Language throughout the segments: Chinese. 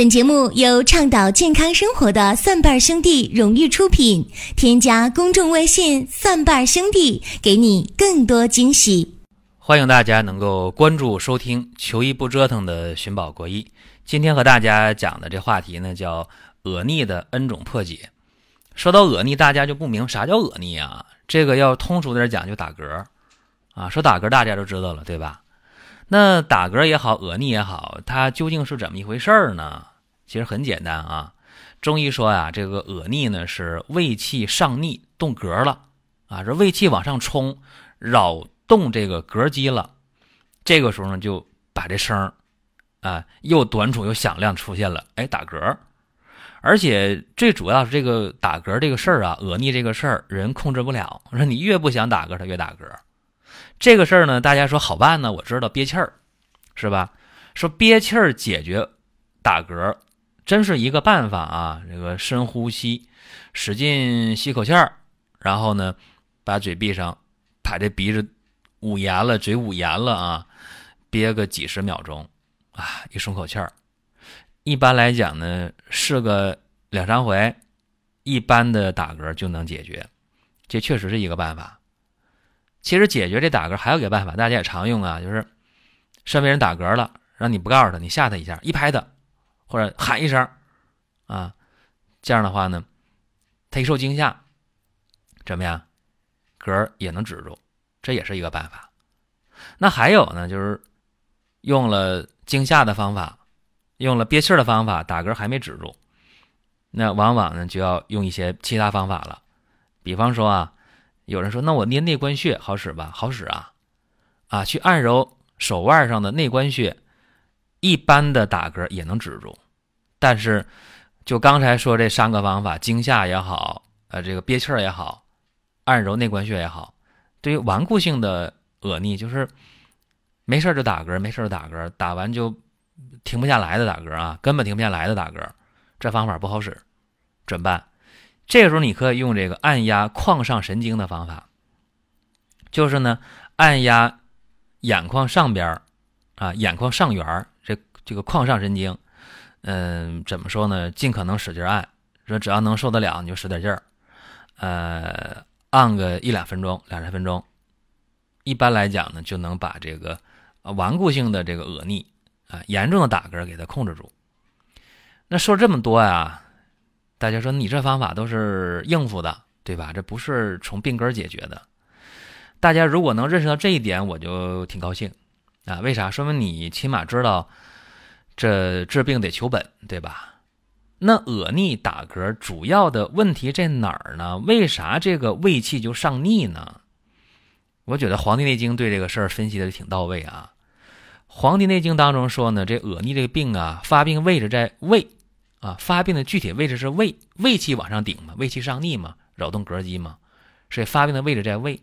本节目由倡导健康生活的蒜瓣兄弟荣誉出品。添加公众微信“蒜瓣兄弟”，给你更多惊喜。欢迎大家能够关注收听“求医不折腾”的寻宝国医。今天和大家讲的这话题呢，叫恶逆的 N 种破解。说到恶逆，大家就不明啥叫恶逆啊？这个要通俗点讲，就打嗝啊。说打嗝，大家都知道了，对吧？那打嗝也好，恶逆也好，它究竟是怎么一回事儿呢？其实很简单啊。中医说啊，这个恶逆呢是胃气上逆动嗝了啊，这胃气往上冲，扰动这个膈肌了。这个时候呢，就把这声啊又短促又响亮出现了，哎，打嗝。而且最主要是这个打嗝这个事儿啊，恶逆这个事儿人控制不了。说你越不想打嗝，他越打嗝。这个事儿呢，大家说好办呢？我知道憋气儿，是吧？说憋气儿解决打嗝，真是一个办法啊！这个深呼吸，使劲吸口气儿，然后呢，把嘴闭上，把这鼻子捂严了，嘴捂严了啊，憋个几十秒钟啊，一松口气儿。一般来讲呢，试个两三回，一般的打嗝就能解决。这确实是一个办法。其实解决这打嗝还有个办法，大家也常用啊，就是身边人打嗝了，让你不告诉他，你吓他一下，一拍他，或者喊一声，啊，这样的话呢，他一受惊吓，怎么样，嗝也能止住，这也是一个办法。那还有呢，就是用了惊吓的方法，用了憋气的方法，打嗝还没止住，那往往呢就要用一些其他方法了，比方说啊。有人说：“那我捏内关穴好使吧？好使啊，啊，去按揉手腕上的内关穴，一般的打嗝也能止住。但是，就刚才说这三个方法，惊吓也好，呃，这个憋气儿也好，按揉内关穴也好，对于顽固性的恶逆，就是没事就打嗝，没事就打嗝，打完就停不下来的打嗝啊，根本停不下来的打嗝，这方法不好使，怎么办？”这个时候你可以用这个按压眶上神经的方法，就是呢按压眼眶上边儿啊眼眶上缘这这个眶上神经，嗯，怎么说呢？尽可能使劲按，说只要能受得了你就使点劲儿，呃，按个一两分钟、两三分钟，一般来讲呢就能把这个顽固性的这个恶逆啊严重的打嗝给它控制住。那说这么多呀？大家说你这方法都是应付的，对吧？这不是从病根解决的。大家如果能认识到这一点，我就挺高兴啊。为啥？说明你起码知道这治病得求本，对吧？那恶逆打嗝主要的问题在哪儿呢？为啥这个胃气就上逆呢？我觉得《黄帝内经》对这个事儿分析的挺到位啊。《黄帝内经》当中说呢，这恶逆这个病啊，发病位置在胃。啊，发病的具体位置是胃，胃气往上顶嘛，胃气上逆嘛，扰动膈肌嘛，所以发病的位置在胃，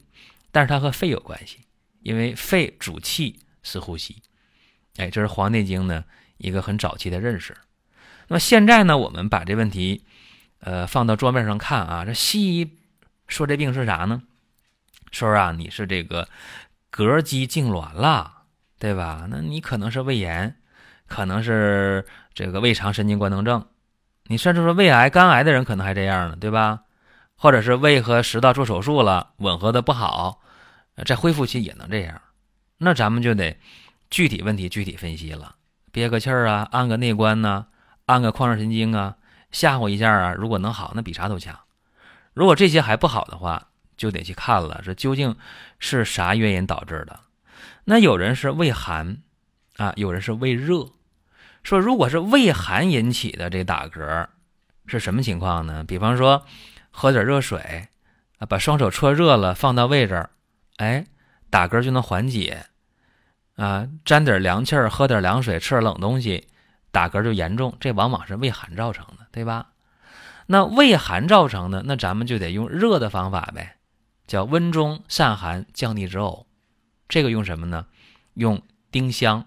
但是它和肺有关系，因为肺主气是呼吸，哎，这是《黄帝内经》呢一个很早期的认识。那么现在呢，我们把这问题，呃，放到桌面上看啊，这西医说这病是啥呢？说啊，你是这个膈肌痉挛了，对吧？那你可能是胃炎。可能是这个胃肠神经官能症，你甚至说胃癌、肝癌的人可能还这样呢，对吧？或者是胃和食道做手术了，吻合的不好，在恢复期也能这样。那咱们就得具体问题具体分析了，憋个气儿啊，按个内关呐，按个眶上神经啊，吓唬一下啊，如果能好，那比啥都强。如果这些还不好的话，就得去看了，这究竟是啥原因导致的？那有人是胃寒啊，有人是胃热。说，如果是胃寒引起的这打嗝，是什么情况呢？比方说，喝点热水，啊，把双手搓热了放到胃这儿，哎，打嗝就能缓解。啊，沾点凉气儿，喝点凉水，吃点冷东西，打嗝就严重。这往往是胃寒造成的，对吧？那胃寒造成的，那咱们就得用热的方法呗，叫温中散寒，降逆止呕。这个用什么呢？用丁香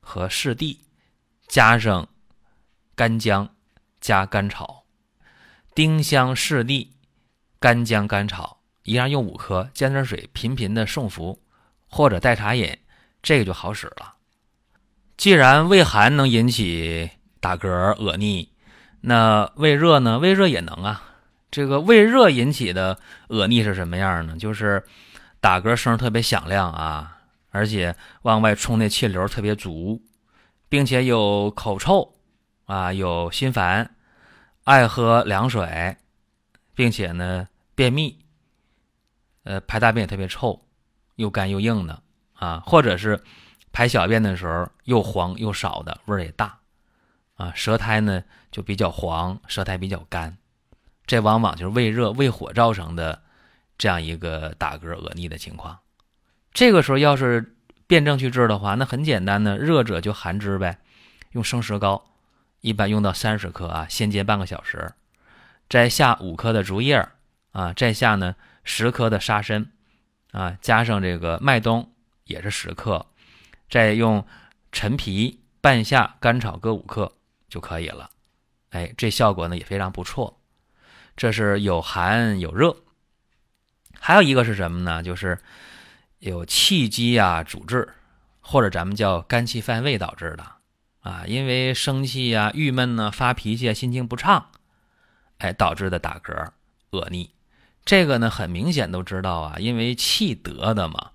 和柿地。加上干姜，加甘草，丁香、柿地、干姜、甘草，一样用五颗，加点水，频频的送服，或者代茶饮，这个就好使了。既然胃寒能引起打嗝、恶逆。那胃热呢？胃热也能啊。这个胃热引起的恶逆是什么样呢？就是打嗝声特别响亮啊，而且往外冲的气流特别足，并且有口臭啊，有心烦，爱喝凉水，并且呢便秘，呃排大便也特别臭，又干又硬的啊，或者是排小便的时候又黄又少的，味儿也大。啊，舌苔呢就比较黄，舌苔比较干，这往往就是胃热、胃火造成的这样一个打嗝、恶逆的情况。这个时候要是辩证去治的话，那很简单的，热者就寒之呗，用生石膏，一般用到三十克啊，先煎半个小时，摘下五克的竹叶啊，摘下呢十克的沙参啊，加上这个麦冬也是十克，再用陈皮半夏、甘草各五克。就可以了，哎，这效果呢也非常不错。这是有寒有热，还有一个是什么呢？就是有气机啊阻滞，或者咱们叫肝气犯胃导致的啊，因为生气呀、郁闷呢、发脾气啊、心情不畅，哎，导致的打嗝、恶逆。这个呢很明显都知道啊，因为气得的嘛，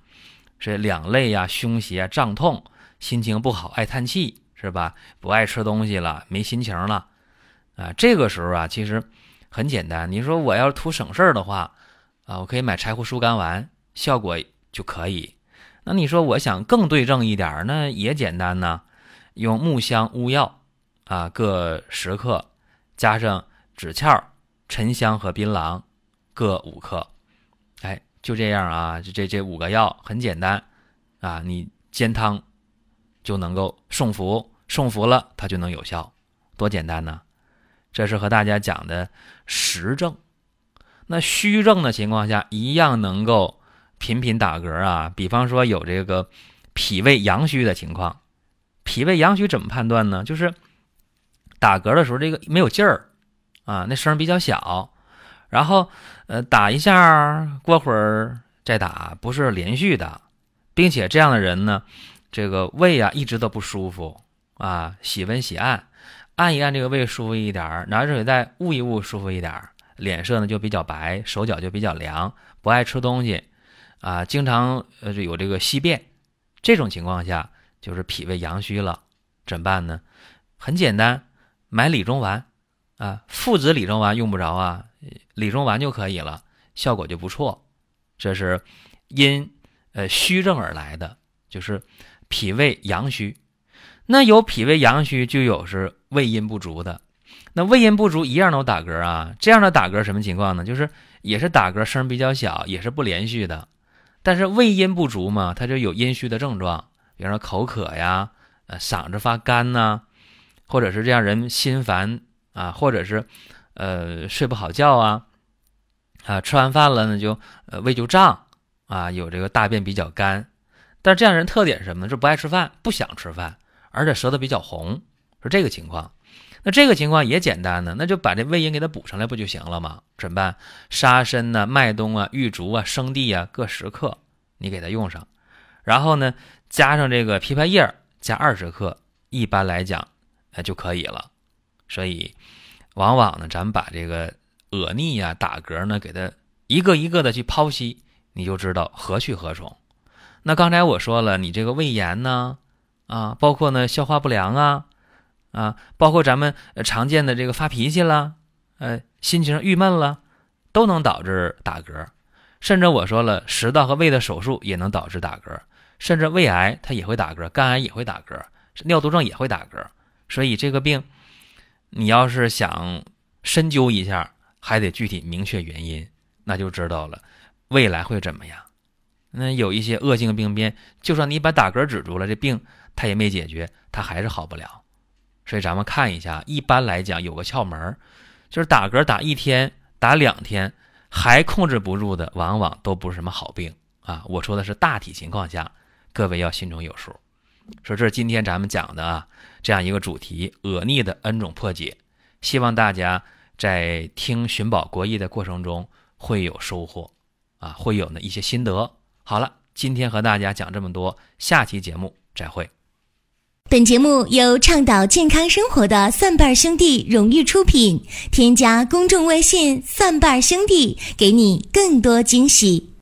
是两肋呀、胸胁胀痛，心情不好，爱叹气。是吧？不爱吃东西了，没心情了，啊，这个时候啊，其实很简单。你说我要是图省事儿的话，啊，我可以买柴胡疏肝丸，效果就可以。那你说我想更对症一点，那也简单呢，用木香、乌药啊各十克，加上枳壳、沉香和槟榔各五克，哎，就这样啊，这这这五个药很简单啊，你煎汤。就能够送服，送服了它就能有效，多简单呢！这是和大家讲的实证。那虚症的情况下，一样能够频频打嗝啊。比方说有这个脾胃阳虚的情况，脾胃阳虚怎么判断呢？就是打嗝的时候这个没有劲儿啊，那声比较小，然后呃打一下，过会儿再打，不是连续的，并且这样的人呢。这个胃啊一直都不舒服啊，喜温喜按，按一按这个胃舒服一点儿，拿热水袋捂一捂舒服一点儿，脸色呢就比较白，手脚就比较凉，不爱吃东西，啊，经常呃有这个稀便，这种情况下就是脾胃阳虚了，怎么办呢？很简单，买理中丸啊，附子理中丸用不着啊，理中丸就可以了，效果就不错。这是因呃虚症而来的，就是。脾胃阳虚，那有脾胃阳虚，就有是胃阴不足的。那胃阴不足一样都打嗝啊，这样的打嗝什么情况呢？就是也是打嗝声比较小，也是不连续的。但是胃阴不足嘛，它就有阴虚的症状，比如说口渴呀，呃，嗓子发干呐，或者是这样人心烦啊，或者是呃睡不好觉啊，啊，吃完饭了呢就呃胃就胀啊，有这个大便比较干。但是这样人特点是什么呢？是不爱吃饭，不想吃饭，而且舌头比较红，是这个情况。那这个情况也简单呢，那就把这胃阴给它补上来不就行了吗？怎么办？沙参呢、麦冬啊、玉竹啊、生地啊各十克，你给它用上，然后呢加上这个枇杷叶加二十克，一般来讲那就可以了。所以往往呢，咱们把这个恶逆呀、打嗝呢，给它一个一个的去剖析，你就知道何去何从。那刚才我说了，你这个胃炎呢，啊，包括呢消化不良啊，啊，包括咱们常见的这个发脾气啦，呃，心情郁闷了，都能导致打嗝。甚至我说了，食道和胃的手术也能导致打嗝，甚至胃癌它也会打嗝，肝癌也会打嗝，尿毒症也会打嗝。所以这个病，你要是想深究一下，还得具体明确原因，那就知道了未来会怎么样。那有一些恶性病变，就算你把打嗝止住了，这病它也没解决，它还是好不了。所以咱们看一下，一般来讲有个窍门，就是打嗝打一天、打两天还控制不住的，往往都不是什么好病啊。我说的是大体情况下，各位要心中有数。说这是今天咱们讲的啊，这样一个主题——恶逆的 N 种破解。希望大家在听寻宝国医的过程中会有收获啊，会有呢一些心得。好了，今天和大家讲这么多，下期节目再会。本节目由倡导健康生活的蒜瓣兄弟荣誉出品。添加公众微信“蒜瓣兄弟”，给你更多惊喜。